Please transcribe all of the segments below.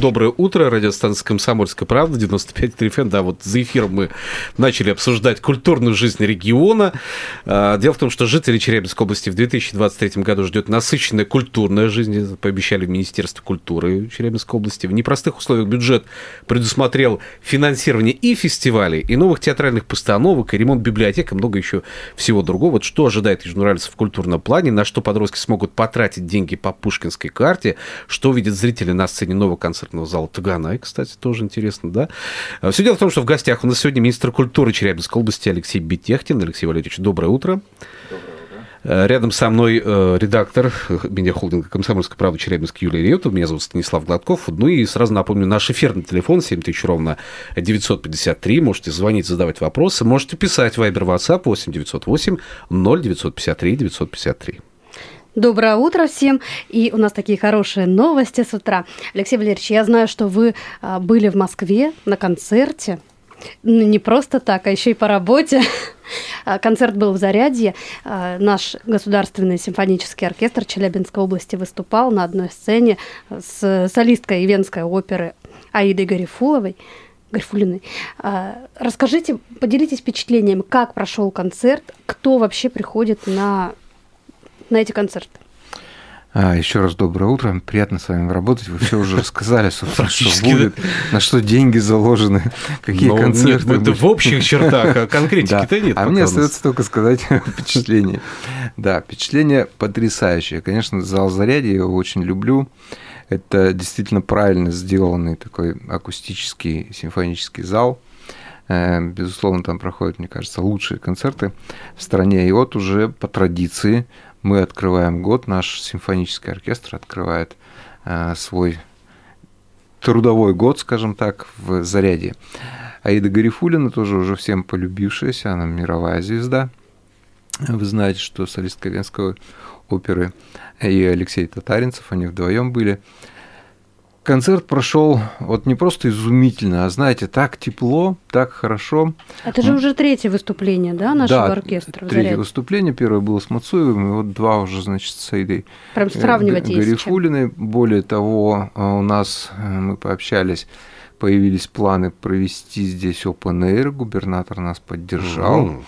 Доброе утро, радиостанция «Комсомольская правда», 95 FM. Да, вот за эфиром мы начали обсуждать культурную жизнь региона. А, Дело в том, что жители Челябинской области в 2023 году ждет насыщенная культурная жизнь, пообещали в Министерстве культуры Челябинской области. В непростых условиях бюджет предусмотрел финансирование и фестивалей, и новых театральных постановок, и ремонт библиотек, и много еще всего другого. Вот что ожидает южноральцев в культурном плане, на что подростки смогут потратить деньги по пушкинской карте, что увидят зрители на сцене нового концертного зала Таганай, кстати, тоже интересно, да. Все дело в том, что в гостях у нас сегодня министр культуры Челябинской области Алексей Бетехтин. Алексей Валерьевич, доброе утро. Э, Рядом со мной э, редактор медиахолдинга «Комсомольская правда» Челябинск Юлия Реутов. Меня зовут Станислав Гладков. Ну и сразу напомню, наш эфирный телефон 7000 ровно 953. Можете звонить, задавать вопросы. Можете писать в Viber WhatsApp 8 908 0953 953. Доброе утро всем. И у нас такие хорошие новости с утра. Алексей Валерьевич, я знаю, что вы а, были в Москве на концерте. Ну, Не просто так, а еще и по работе. А, Концерт был в Зарядье. А, Наш государственный симфонический оркестр Челябинской области выступал на одной сцене с солисткой Ивенской оперы Аидой Гарифуловой. Гарифулиной. Расскажите, поделитесь впечатлением, как прошел концерт, кто вообще приходит на, на эти концерты. А, еще раз доброе утро. Приятно с вами работать. Вы все уже рассказали, собственно, что будет, на что деньги заложены, какие Но концерты. нет, это в общих чертах, а Да. конкретики-то нет. А мне остается только сказать впечатление. Да, впечатление потрясающее. Конечно, зал зарядья я его очень люблю. Это действительно правильно сделанный такой акустический симфонический зал. Э, Безусловно, там проходят, мне кажется, лучшие концерты в стране. И вот уже по традиции мы открываем год, наш симфонический оркестр открывает э, свой трудовой год, скажем так, в заряде. Аида Гарифулина тоже уже всем полюбившаяся, она мировая звезда. Вы знаете, что солистка Венской оперы и Алексей Татаринцев, они вдвоем были. Концерт прошел вот не просто изумительно, а знаете, так тепло, так хорошо. Это же уже третье выступление, да, нашего Да, оркестра Третье выступление, первое было с Мацуевым, и вот два уже, значит, с Аидой Прям сравнивать. Гарифулиной. Более того, э, у нас, э, мы пообщались, появились планы провести здесь Open Air, губернатор нас поддержал. Мгм.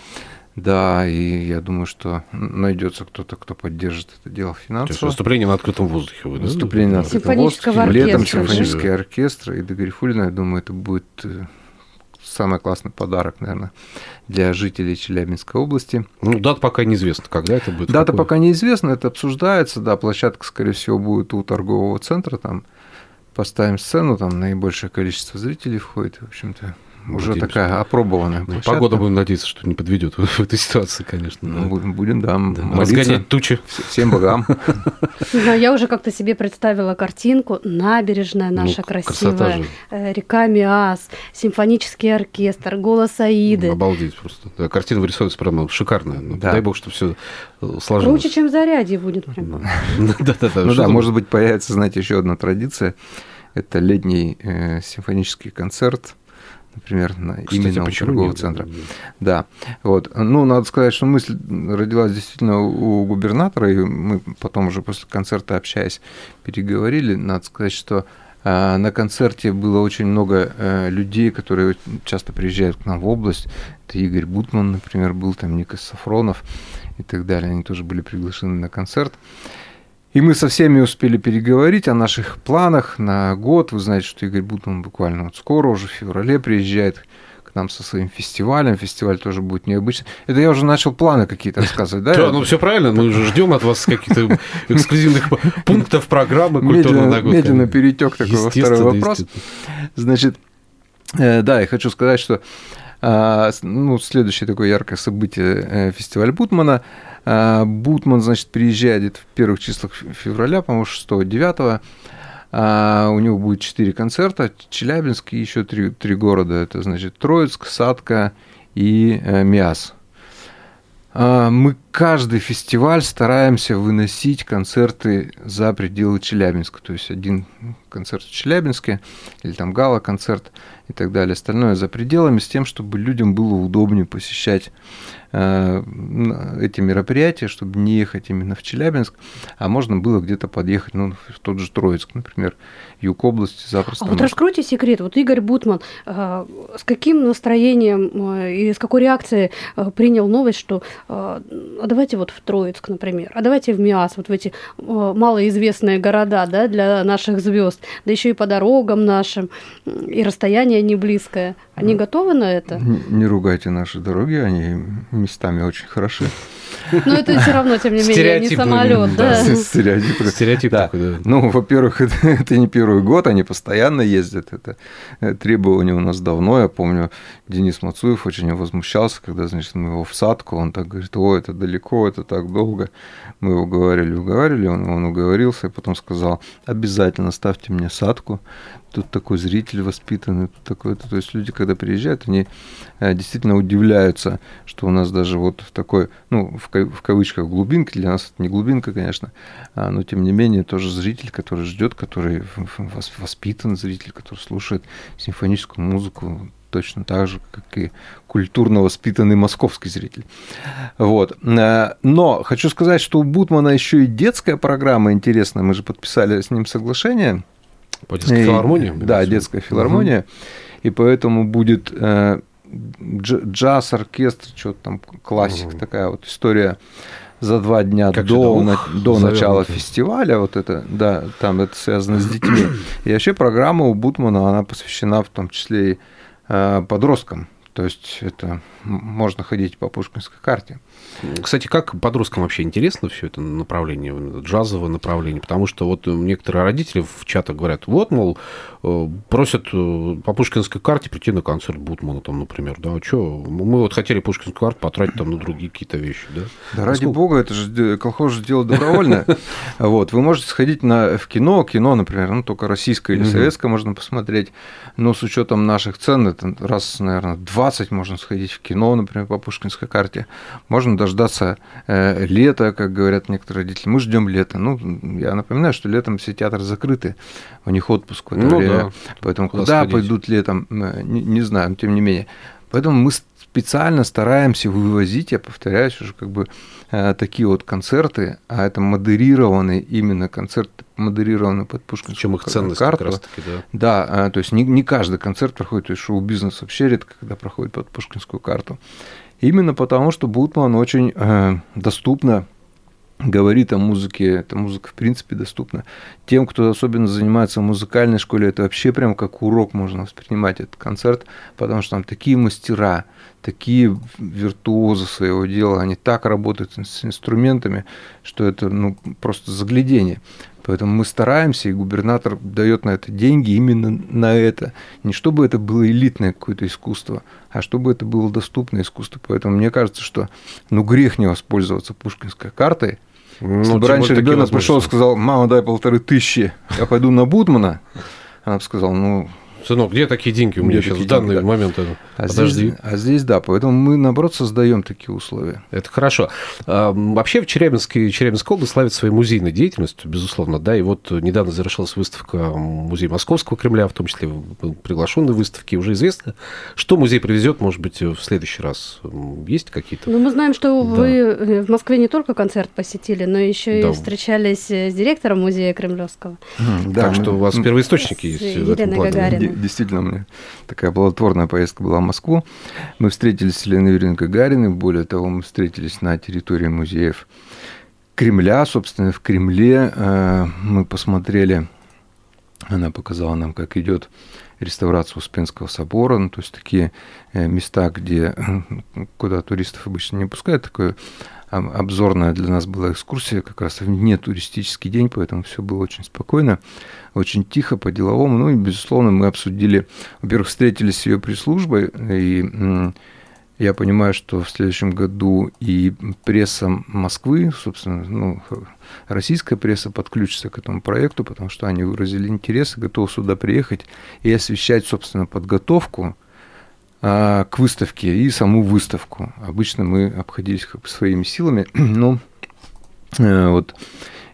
Да, и я думаю, что найдется кто-то, кто поддержит это дело То есть финансово. выступление на открытом воздухе. вы, да? Выступление на открытом воздухе, летом оркестра, да? симфонический оркестр. И до Гарифулина, я думаю, это будет э, самый классный подарок, наверное, для жителей Челябинской области. Ну, дата пока неизвестно, когда это будет. Дата какой. пока неизвестна, это обсуждается, да, площадка, скорее всего, будет у торгового центра, там поставим сцену, там наибольшее количество зрителей входит, в общем-то, уже Надеемся. такая опробованная Ну, площадка. Погода, будем надеяться, что не подведет в этой ситуации, конечно. Ну, да. будем, будем, да, Да, Разгонять тучи. вс- всем богам. Не знаю, я уже как-то себе представила картинку. Набережная наша Ну, красивая, э, река Миас, симфонический оркестр, голос Аиды. Обалдеть просто. Картина вырисовывается прямо шикарная. Ну, Да. Дай бог, чтобы все сложилось. Круче, чем в заряде будет. Ну да, может быть, появится, знаете, еще одна традиция. Это летний э, симфонический концерт, например, на, Кстати, именно у торгового нет? центра. Да, вот. Ну, надо сказать, что мысль родилась действительно у губернатора, и мы потом уже после концерта, общаясь, переговорили. Надо сказать, что а, на концерте было очень много э, людей, которые часто приезжают к нам в область. Это Игорь Бутман, например, был там Никас Сафронов и так далее. Они тоже были приглашены на концерт. И мы со всеми успели переговорить о наших планах на год. Вы знаете, что Игорь Бутман буквально вот скоро, уже в феврале приезжает к нам со своим фестивалем. Фестиваль тоже будет необычный. Это я уже начал планы какие-то рассказывать, да? Да, ну все правильно, мы уже ждем от вас каких-то эксклюзивных пунктов программы культурного медленно, на год. медленно перетек такой второй вопрос. Значит, э, да, я хочу сказать, что ну, следующее такое яркое событие э, фестиваль Бутмана. А, Бутман, значит, приезжает в первых числах фе- февраля, по-моему, 6-9. А, у него будет четыре концерта, Челябинск и еще три, три города. Это, значит, Троицк, Садка и э, Миас. А, Мы каждый фестиваль стараемся выносить концерты за пределы Челябинска. То есть один концерт в Челябинске, или там гала-концерт и так далее. Остальное за пределами, с тем, чтобы людям было удобнее посещать э, эти мероприятия, чтобы не ехать именно в Челябинск, а можно было где-то подъехать, ну, в тот же Троицк, например, юг области запросто. А вот можно. раскройте секрет. Вот Игорь Бутман э, с каким настроением э, и с какой реакцией э, принял новость, что э, а давайте вот в Троицк, например, а давайте в МИАС, вот в эти э, малоизвестные города, да, для наших звезд, да еще и по дорогам нашим, и расстояние не близкое. Они готовы на это? Не ругайте наши дороги, они местами очень хороши. Но это все равно, тем не менее, не Стереотип, самолет, да. да. Стереотип. Стереотип Да. такой, да. Ну, во-первых, это, это не первый год, они постоянно ездят. Это э, требование у нас давно. Я помню, Денис Мацуев очень возмущался, когда, значит, мы его в садку, он так говорит, о, это далеко, это так долго. Мы его уговаривали, уговаривали, он, он уговорился, и потом сказал, обязательно ставьте мне садку. Тут такой зритель воспитанный, тут такой, то есть люди, когда приезжают, они э, действительно удивляются, что у нас даже вот такой, ну, в, ка- в кавычках глубинке, для нас это не глубинка, конечно, а, но тем не менее тоже зритель, который ждет, который воспитан зритель, который слушает симфоническую музыку точно так же, как и культурно воспитанный московский зритель. Вот. Э, Но хочу сказать, что у Бутмана еще и детская программа интересная. Мы же подписали с ним соглашение. По детской И- филармонии? Да, детская филармония. И поэтому будет э, дж- джаз, оркестр, что-то там, классика Мгм. такая вот история за два дня Как до, на- до начала фестиваля. Вот это, да, там это связано с детьми. И вообще программа у Бутмана, она посвящена в том числе и э, подросткам. То есть это можно ходить по пушкинской карте. Кстати, как подросткам вообще интересно все это направление, джазовое направление? Потому что вот некоторые родители в чатах говорят, вот, мол, э, просят э, по пушкинской карте прийти на концерт Бутмана, там, например, да, а что, мы вот хотели пушкинскую карту потратить там на другие какие-то вещи, да? Да ради бога, это же колхоз же дело добровольное. Вот, вы можете сходить на, в кино, кино, например, ну, только российское или советское можно посмотреть, но с учетом наших цен, это раз, наверное, 20 можно сходить в кино, например, по пушкинской карте. Можно дождаться э, лета, как говорят некоторые родители. Мы ждем лета. Ну, я напоминаю, что летом все театры закрыты, у них отпуск в это Ну время. да. Поэтому Куда куда, сходить? пойдут летом, э, не, не знаю, но тем не менее. Поэтому мы специально стараемся вывозить, я повторяюсь, уже как бы э, такие вот концерты, а это модерированные именно концерты, модерированные под Пушкинскую чем их ценность карту. как раз-таки, да? Да, а, то есть не, не каждый концерт проходит, то есть шоу-бизнес вообще редко, когда проходит под Пушкинскую карту. Именно потому, что Бутман очень э, доступно говорит о музыке, эта музыка в принципе доступна. Тем, кто особенно занимается в музыкальной школе, это вообще прям как урок можно воспринимать этот концерт, потому что там такие мастера, такие виртуозы своего дела, они так работают с инструментами, что это ну, просто заглядение. Поэтому мы стараемся, и губернатор дает на это деньги именно на это. Не чтобы это было элитное какое-то искусство, а чтобы это было доступное искусство. Поэтому мне кажется, что ну грех не воспользоваться пушкинской картой. Ну, Если бы раньше ребенок пришел и сказал, мама, дай полторы тысячи, я пойду на Бутмана, она бы сказала, ну, Сынок, где такие деньги у меня Где сейчас в данный деньги, да. момент? это? а Подожди. здесь, а здесь да. Поэтому мы, наоборот, создаем такие условия. Это хорошо. А, Вообще в Челябинске, Челябинская область славит своей музейной деятельностью, безусловно, да, и вот недавно завершилась выставка Музея Московского Кремля, в том числе был приглашен на выставки, уже известно, что музей привезет, может быть, в следующий раз. Есть какие-то? Ну, мы знаем, что Да. вы э, в Москве не только концерт посетили, но еще и Да. встречались э, с директором музея Кремлевского. Да, так что у вас первоисточники С есть в этом Еленой плане. Гагариной. Де- Действительно, у меня такая плодотворная поездка была в Москву. Мы встретились с Еленой Юрьевной Гагариной. Более того, мы встретились на территории музеев Кремля. Собственно, в Кремле э, мы посмотрели, она показала нам, как идет реставрация Успенского собора, ну, то есть такие э, места, где, э, куда туристов обычно не пускают, такое об- обзорная для нас была экскурсия, как раз в не туристический день, поэтому все было очень спокойно, очень тихо, по-деловому. Ну и, безусловно, мы обсудили, во-первых, встретились с ее пресс-службой, и м, я понимаю, что в следующем году и пресса Москвы, собственно, ну, российская пресса подключится к этому проекту, потому что они выразили интерес и готовы сюда приехать и освещать, собственно, подготовку а, к выставке и саму выставку. Обычно мы обходились как бы своими силами, но э, вот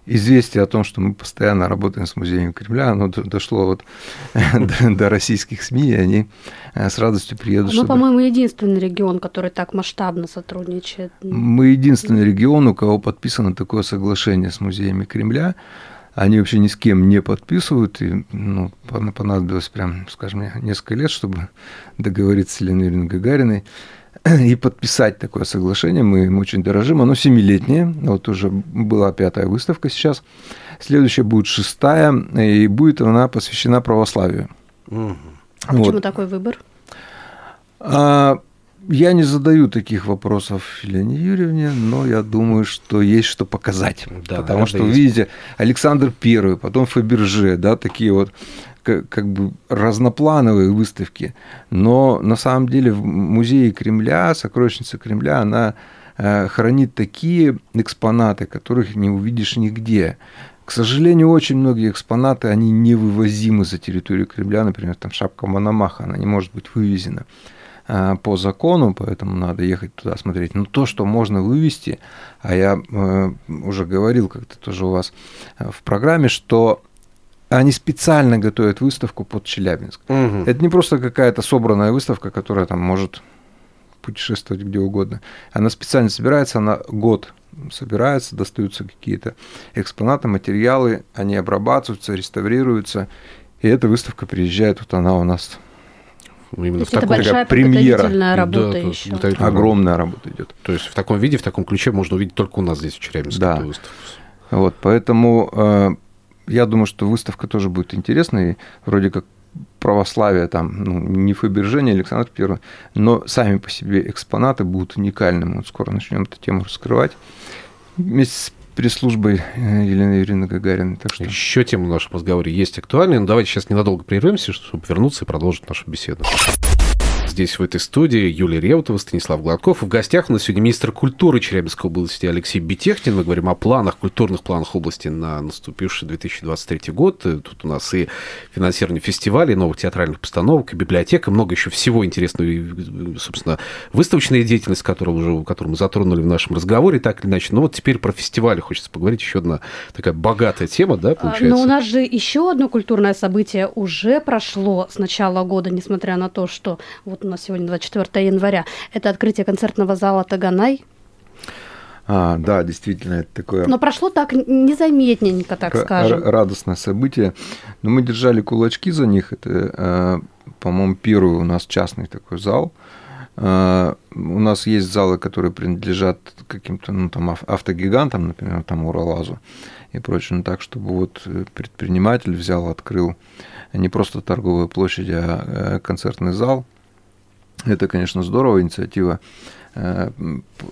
известие о том, что мы постоянно работаем с музеем Кремля, оно дошло вот до, до российских СМИ, и они э, с радостью приедут. Мы, чтобы- по-моему, единственный регион, который так масштабно сотрудничает. Мы единственный регион, у кого подписано такое соглашение с музеями Кремля. Они вообще ни с кем не подписывают, и ну, пон- понадобилось прям, скажем, несколько лет, чтобы договориться с Юрьевной Гагариной и подписать такое соглашение. Мы им очень дорожим. Оно семилетнее. Вот уже была пятая выставка сейчас. Следующая будет шестая, и будет она посвящена православию. Почему Вот. такой выбор? А, Я не задаю таких вопросов Елене Юрьевне, но я думаю, что есть что показать. Да, Потому что, есть. видите, Александр Первый, потом Фаберже, да, такие вот как, бы разноплановые выставки. Но на самом деле в музее Кремля, сокровищница Кремля, она э, хранит такие экспонаты, которых не увидишь нигде. К сожалению, очень многие экспонаты, они невывозимы за территорию Кремля. Например, там шапка Мономаха, она не может быть вывезена а, по закону, поэтому надо ехать туда смотреть. Но то, что можно вывести, а я э, уже говорил как-то тоже у вас э, в программе, что они специально готовят выставку под Челябинск. Мгм. Это не просто какая-то собранная выставка, которая там может путешествовать где угодно. Она специально собирается, она год собирается, достаются какие-то экспонаты, материалы, они обрабатываются, реставрируются, и эта выставка приезжает, вот она у нас Ну, Именно То в таком, большая премьера. подготовительная Да, работа то- еще. огромная работа идет. то есть в таком виде, в таком ключе можно увидеть только у нас здесь, в Челябинске, Да. эту выставку. Вот, поэтому э, я думаю, что выставка тоже будет интересной. Вроде как православие там, ну, не Фаберже, не Александр Первый, но сами по себе экспонаты будут уникальными. Вот скоро начнем эту тему раскрывать вместе с пресс-службой э, Елены Юрьевны Гагариной. Так что Еще тема в нашем разговоре есть актуальная, но давайте сейчас ненадолго прервемся, чтобы вернуться и продолжить нашу беседу. Здесь, в этой студии, Юлия Реутова, Станислав Гладков. В гостях у нас сегодня министр культуры Челябинской области Алексей Бетехтин. Мы говорим о планах, культурных планах области на наступивший 2023 год. И Тут у нас и финансирование фестивалей, новых театральных постановок, и библиотека, много еще всего интересного. И, собственно, выставочная деятельность, которую, уже, которую мы затронули в нашем разговоре, так или иначе. Но вот теперь про фестивали хочется поговорить. Еще одна такая богатая тема, да, А, получается? Но у нас же еще одно культурное событие уже прошло с начала года, несмотря на то, что вот у нас сегодня 24 января. Это открытие концертного зала Таганай. а, да, действительно, это такое Но прошло так незаметненько, так скажем. ра- радостное событие. Но мы держали кулачки за них. Это, э, по-моему, первый у нас частный такой зал. Э, У нас есть залы, которые принадлежат каким-то ну, там, ав- автогигантам, например, там Уралазу и прочее. Ну, так, чтобы вот э, предприниматель взял, открыл не просто торговую площадь, а концертный зал. Это, конечно, здорово, инициатива э,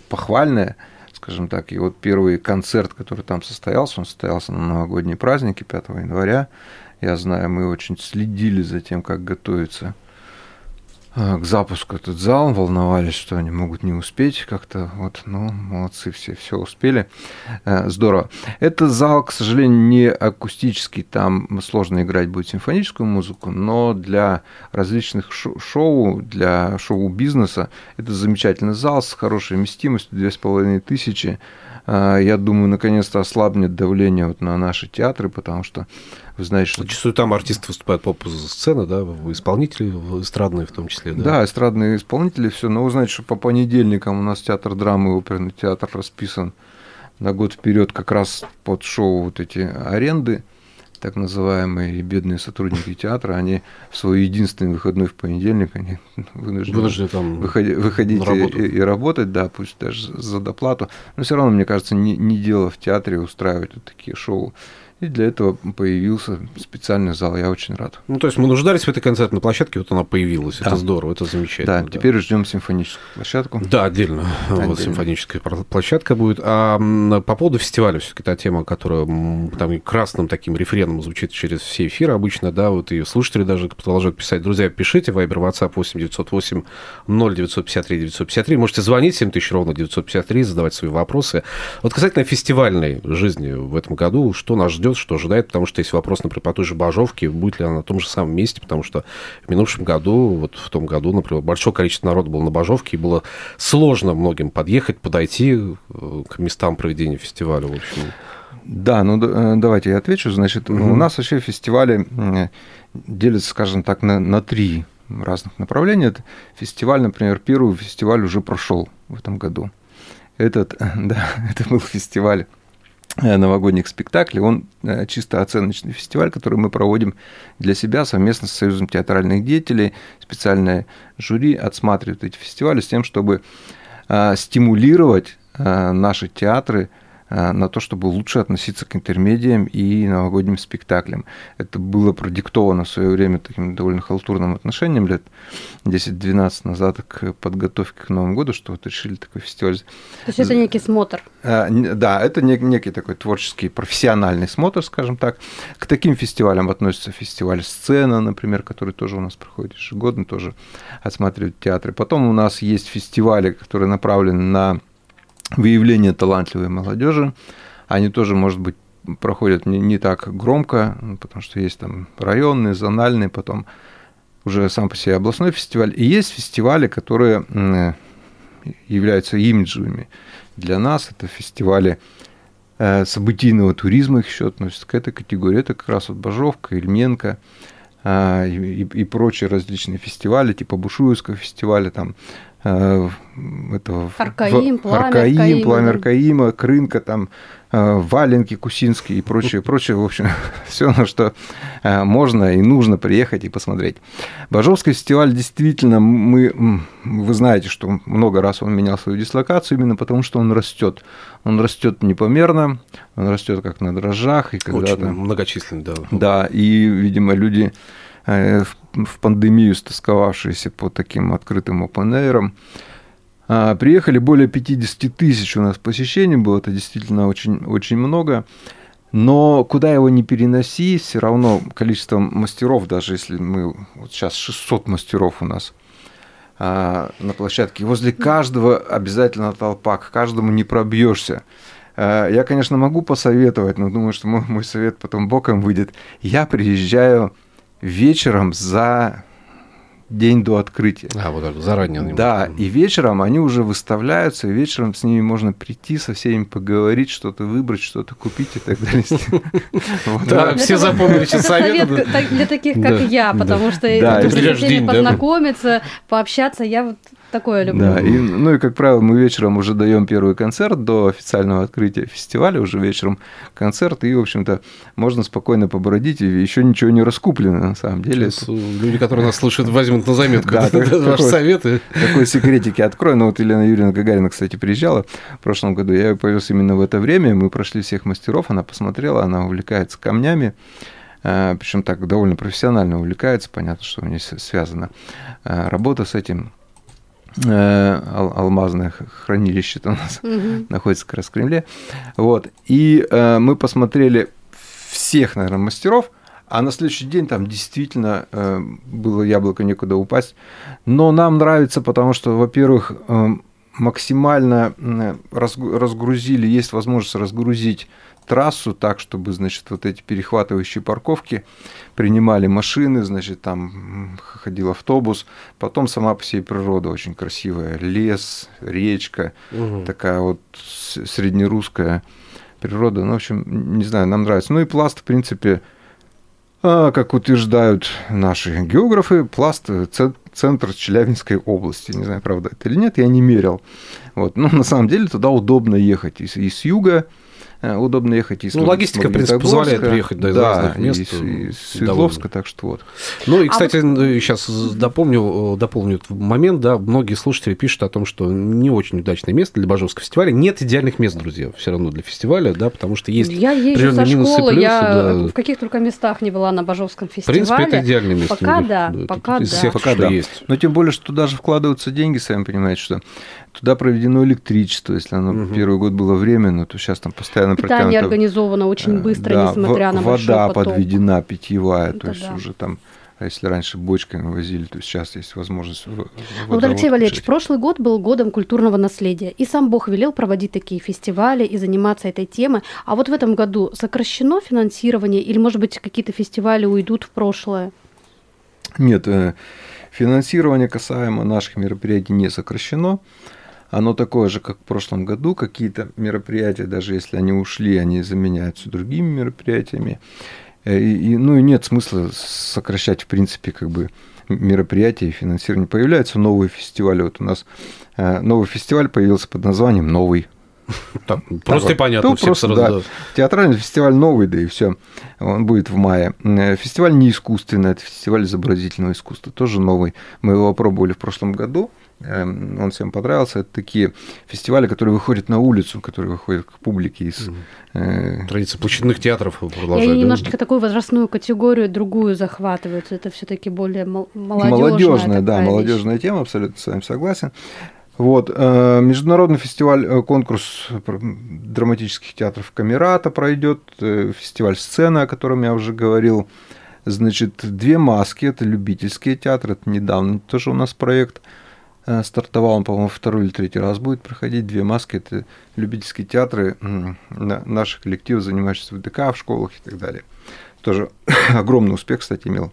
похвальная, скажем так. И вот первый концерт, который там состоялся, он состоялся на новогодние праздники 5 января. Я знаю, мы очень следили за тем, как готовится к запуску этот зал, волновались, что они могут не успеть как-то. Вот, ну, молодцы все, все успели. Э, Здорово. Это зал, к сожалению, не акустический, там сложно играть будет симфоническую музыку, но для различных шо- шоу, для шоу-бизнеса это замечательный зал с хорошей вместимостью, 2500. Э, Я думаю, наконец-то ослабнет давление вот на наши театры, потому что вы знаете, что Зачастую там артисты выступают по сцены, да, исполнители эстрадные в том числе, да? Да, эстрадные исполнители, все. Но вы знаете, что по понедельникам у нас театр драмы и оперный театр расписан на год вперед как раз под шоу вот эти аренды, так называемые и бедные сотрудники театра, они в свой единственный выходной в понедельник, они вынуждены, Вынуждены там выходи- выходить работу. и, и работать, да, пусть даже за доплату. Но все равно, мне кажется, не, не дело в театре устраивать вот такие шоу. И для этого появился специальный зал. Я очень рад. Ну, то есть мы нуждались в этой концертной площадке, вот она появилась. Да. Это здорово, это Да, замечательно. теперь ждем симфоническую площадку. Да, отдельно. Вот Отдельно. симфоническая пр- площадка будет. А по поводу фестиваля все-таки та тема, которая там красным таким рефреном звучит через все эфиры обычно, да, вот и слушатели даже продолжают писать. Друзья, пишите, Вайбер, WhatsApp 8 908 0953 953. Можете звонить 7000 ровно 953, задавать свои вопросы. Вот касательно фестивальной жизни в этом году, что нас ждет, что ожидает, потому что есть вопрос, например, по той же Бажовке, будет ли она на том же самом месте, потому что в минувшем году, вот в том году, например, большое количество народу было на Бажовке, и было сложно многим подъехать, подойти э, к местам проведения фестиваля, в общем. Да, ну э, давайте я отвечу. Значит, Мгм. у нас вообще фестивали делятся, скажем так, на, на три разных направления. Это фестиваль, например, первый фестиваль уже прошел в этом году. Этот, да, это был фестиваль новогодних спектаклей. Он э, чисто оценочный фестиваль, который мы проводим для себя совместно с Союзом театральных деятелей. Специальное жюри отсматривает эти фестивали с тем, чтобы э, стимулировать э, наши театры э, на то, чтобы лучше относиться к интермедиям и новогодним спектаклям. Это было продиктовано в свое время таким довольно халтурным отношением лет 10-12 назад к подготовке к Новому году, что вот решили такой фестиваль То есть это некий смотр. н- Да, это нек- некий такой творческий, профессиональный смотр, скажем так. К таким фестивалям относится фестиваль «Сцена», например, который тоже у нас проходит ежегодно, тоже осматривают театры. Потом у нас есть фестивали, которые направлены на выявление талантливой молодежи. Они тоже, может быть, проходят не, не так громко, потому что есть там районные, зональные, потом уже сам по себе областной фестиваль. И есть фестивали, которые являются имиджевыми для нас. Это фестивали э, событийного туризма, их еще относятся к этой категории. Это как раз вот Бажовка, Ильменко а, и, и- и прочие различные фестивали, типа Бушуевского фестиваля, там э, этого в- Аркаим, Пламя Аркаим, Аркаима, Пламя. Аркаима, Крынка, там э, Валенки, Кусинский и прочее, прочее, в общем, все, на что э, можно и нужно приехать и посмотреть. Бажовский фестиваль действительно, мы, вы знаете, что много раз он менял свою дислокацию именно потому, что он растет. Он растет непомерно, он растет как на дрожжах, и Очень когда-то... многочисленный, да. Да, и, видимо, люди э, в пандемию стосковавшиеся по таким открытым open а, приехали более 50 тысяч у нас посещений было, это действительно очень, очень много. Но куда его не переноси, все равно количество мастеров, даже если мы вот сейчас 600 мастеров у нас а, на площадке, возле каждого обязательно толпа, к каждому не пробьешься. А, Я, конечно, могу посоветовать, но думаю, что мой, мой совет потом боком выйдет. Я приезжаю вечером за день до открытия. А, вот так, заранее. немножко. Да, и вечером они уже выставляются, и вечером с ними можно прийти, со всеми поговорить, что-то выбрать, что-то купить и так далее. Да, все запомнили это сейчас советы. совет для таких, как я, потому что день, да. познакомиться, пообщаться, я вот такое люблю. Да, и, ну и, как правило, мы вечером уже даем первый концерт до официального открытия фестиваля, уже вечером концерт, и, в общем-то, можно спокойно побродить, и еще ничего не раскуплено, на самом деле. Сейчас, Люди, которые нас слушают, возьмут на заметку Да, ваши советы. Такой секретики открою. Ну, вот Елена Юрьевна Гагарина, кстати, приезжала в прошлом году. Я ее повез именно в это время. Мы прошли всех мастеров, она посмотрела, она увлекается камнями. Причем так довольно профессионально увлекается. Понятно, что у нее связана э, работа с этим. Э, ал- Алмазное хранилище у нас Мгм. находится как раз в Кремле. Вот. И э, мы посмотрели всех, наверное, мастеров, а на следующий день там действительно э, было яблоко некуда упасть. Но нам нравится, потому что, во-первых, э, максимально разгрузили, есть возможность разгрузить трассу так, чтобы, значит, вот эти перехватывающие парковки принимали машины, значит, там ходил автобус, потом сама по себе природа очень красивая, лес, речка, Мгм. такая вот среднерусская природа. Ну, в общем, не знаю, нам нравится. Ну и пласт, в принципе, а, как утверждают наши географы, пласт центр Челябинской области. Не знаю, правда это или нет, я не мерил. Вот. Но на самом деле туда удобно ехать и с, и с юга, э, удобно ехать и с Ну, логистика, в принципе, позволяет приехать, да, из да, разных мест, и, с- и э, с Свердловска, так что вот. Ну и, А кстати, сейчас допомню, дополню этот момент, да, многие слушатели пишут о том, что не очень удачное место для Бажовского фестиваля. Нет идеальных мест, друзья, все равно для фестиваля, да, потому что есть я езжу со минусы и школы, плюсы, я да. в каких только местах не была на Бажовском В фестивале. принципе, это идеальное место. Пока да, пока из да. всех, Пока да. Есть. Но тем более, что туда же вкладываются деньги, сами понимаете, что туда проведено электричество, если оно Мгм. первый год было временно, то сейчас там постоянно Питание протянуто организовано очень э, быстро, да, несмотря во- на большой Вода поток. подведена питьевая, Это то есть да. уже там А если раньше бочками возили, то сейчас есть возможность... в- Ну, Вот, Алексей Валерьевич, прошлый год был годом культурного наследия, и сам Бог велел проводить такие фестивали и заниматься этой темой. А вот в этом году сокращено финансирование или, может быть, какие-то фестивали уйдут в прошлое? Нет, э, финансирование касаемо наших мероприятий не сокращено. Оно такое же, как в прошлом году. Какие-то мероприятия, даже если они ушли, они заменяются другими мероприятиями. Э, И, и, ну и нет смысла сокращать, в принципе, как бы мероприятия и финансирование. Появляются новые фестивали. Вот у нас э, новый фестиваль появился под названием «Новый». Так, просто и понятно. Ну, просто, сразу, да. да. Театральный фестиваль новый, да и все. Он будет в мае. Э, Фестиваль не искусственный, это фестиваль изобразительного искусства, тоже новый. Мы его опробовали в прошлом году. Эм, Он всем понравился. Это такие фестивали, которые выходят на улицу, которые выходят к публике из э, Традиция площадных театров И продолжает. они да? немножечко такую возрастную категорию, другую захватывают. Это все-таки более мол- молодежная, молодежная, да, вещь. молодежная тема, абсолютно с вами согласен. Вот, э, международный фестиваль, э, конкурс драматических театров Камерата пройдет, э, фестиваль сцена, о котором я уже говорил. Значит, две маски, это любительские театры, это недавно тоже у нас проект стартовал, он, по-моему, второй или третий раз будет проходить. Две маски, это любительские театры, м, на- наши коллективы, занимающиеся в ДК, в школах и так далее. Тоже огромный успех, кстати, имел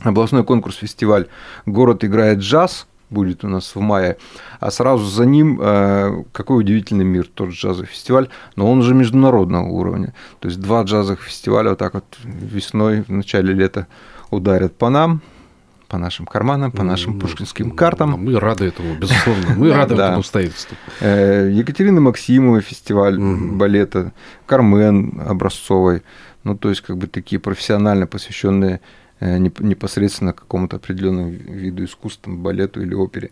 областной конкурс-фестиваль «Город играет джаз» будет у нас в мае, а сразу за ним э, «Какой удивительный мир», тот джазовый фестиваль, но он уже международного уровня. То есть два джазовых фестиваля вот так вот весной, в начале лета ударят по нам, по нашим карманам, по нашим Ну, пушкинским картам. Мы рады этому, безусловно. Мы рады этому обстоятельству. Э, Екатерины Максимовой фестиваль балета, Кармен Образцовой, ну, то есть, как бы такие профессионально посвященные э, неп- непосредственно какому-то определенному виду искусства, балету или опере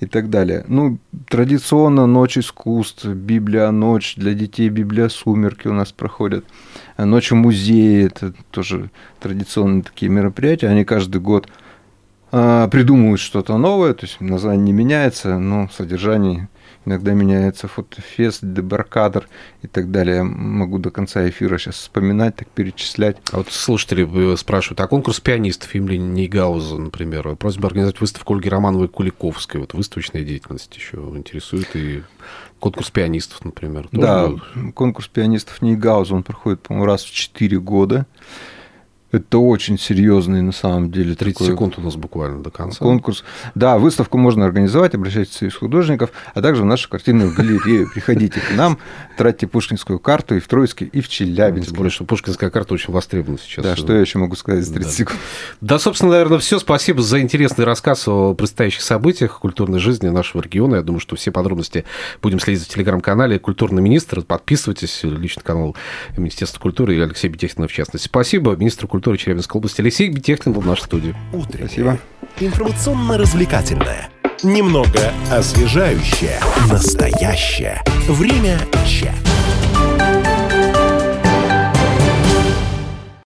и так далее. Ну, традиционно Ночь искусств, Библия ночь, для детей Библия сумерки у нас проходят, А Ночь в музее, это тоже традиционные такие мероприятия, они каждый год а, придумывают что-то новое, то есть название не меняется, но содержание иногда меняется, фотофест, дебаркадр и так далее. Я могу до конца эфира сейчас вспоминать, так перечислять. А вот слушатели э, спрашивают, а конкурс пианистов имени Нейгауза, например, просьба организовать выставку Ольги Романовой Куликовской, вот выставочная деятельность еще интересует, и конкурс пианистов, например. да, будет? конкурс пианистов Нейгауза, он проходит, по-моему, раз в 4 года. Это очень серьезный на самом деле 30 такой секунд у нас буквально до конца. конкурс. Да, выставку можно организовать, обращайтесь в Союз художников, а также в нашу картинную галерею. Приходите к нам, тратьте пушкинскую карту и в Троицке, и в Тем Челябинске. более, что пушкинская карта очень востребована сейчас. Да, что я еще могу сказать за 30 Да. секунд? Да, собственно, наверное, все. Спасибо за интересный рассказ о предстоящих событиях культурной жизни нашего региона. Я думаю, что все подробности будем следить в телеграм-канале «Культурный министр». Подписывайтесь, личный канал Министерства культуры и Алексея Бетехтина в частности. Спасибо. Министр культуры Челябинской области Алексей Бетехтин был в нашей студии. Утреннее. Спасибо. Информационно-развлекательное. Немного освежающее. Настоящее. Время чат.